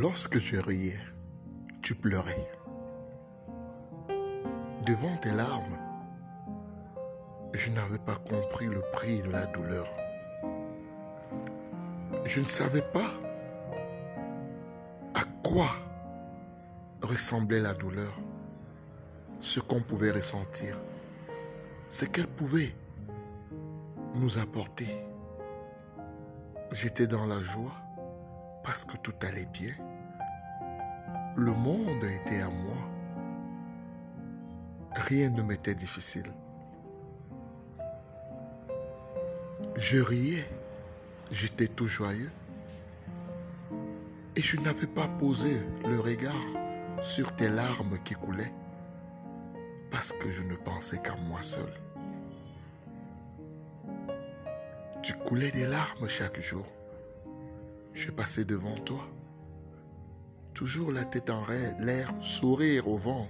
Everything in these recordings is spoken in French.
Lorsque je riais, tu pleurais. Devant tes larmes, je n'avais pas compris le prix de la douleur. Je ne savais pas à quoi ressemblait la douleur, ce qu'on pouvait ressentir, ce qu'elle pouvait nous apporter. J'étais dans la joie parce que tout allait bien. Le monde était à moi. Rien ne m'était difficile. Je riais, j'étais tout joyeux. Et je n'avais pas posé le regard sur tes larmes qui coulaient parce que je ne pensais qu'à moi seul. Tu coulais des larmes chaque jour. Je passais devant toi, toujours la tête en l'air, sourire au vent.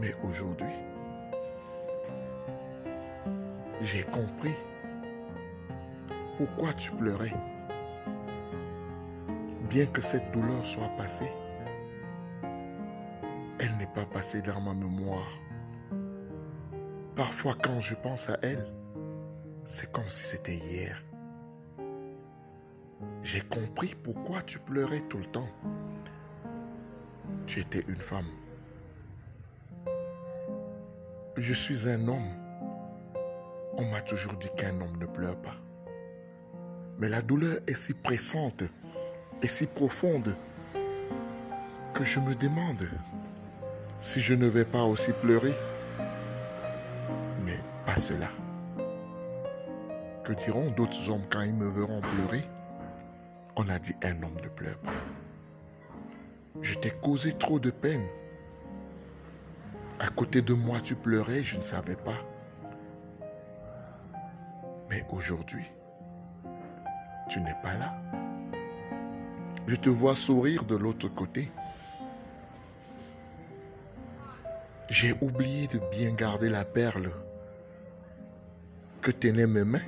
Mais aujourd'hui, j'ai compris pourquoi tu pleurais. Bien que cette douleur soit passée, elle n'est pas passée dans ma mémoire. Parfois quand je pense à elle, c'est comme si c'était hier. J'ai compris pourquoi tu pleurais tout le temps. Tu étais une femme. Je suis un homme. On m'a toujours dit qu'un homme ne pleure pas. Mais la douleur est si pressante et si profonde que je me demande si je ne vais pas aussi pleurer. Mais pas cela. Que diront d'autres hommes quand ils me verront pleurer? On a dit un homme ne pleure pas. Je t'ai causé trop de peine. À côté de moi, tu pleurais, je ne savais pas. Mais aujourd'hui, tu n'es pas là. Je te vois sourire de l'autre côté. J'ai oublié de bien garder la perle que tenaient mes mains.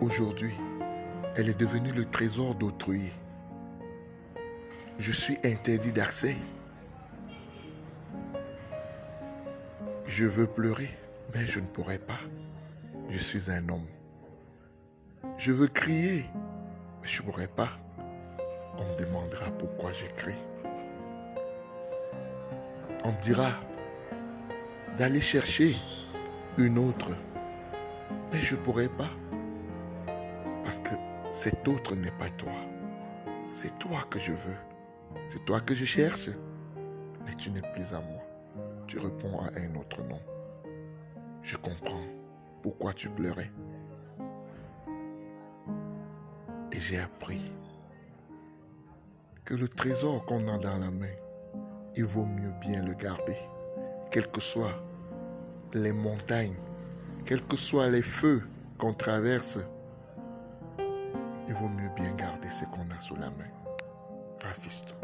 Aujourd'hui, elle est devenue le trésor d'autrui. Je suis interdit d'accès. Je veux pleurer, mais je ne pourrai pas. Je suis un homme. Je veux crier, mais je ne pourrai pas. On me demandera pourquoi j'écris. On me dira d'aller chercher une autre, mais je ne pourrai pas. Parce que cet autre n'est pas toi. C'est toi que je veux. C'est toi que je cherche. Mais tu n'es plus à moi. Tu réponds à un autre nom. Je comprends pourquoi tu pleurais. Et j'ai appris que le trésor qu'on a dans la main, il vaut mieux bien le garder, quelles que soient les montagnes, quels que soient les feux qu'on traverse il vaut mieux bien garder ce qu'on a sous la main. Rafisto.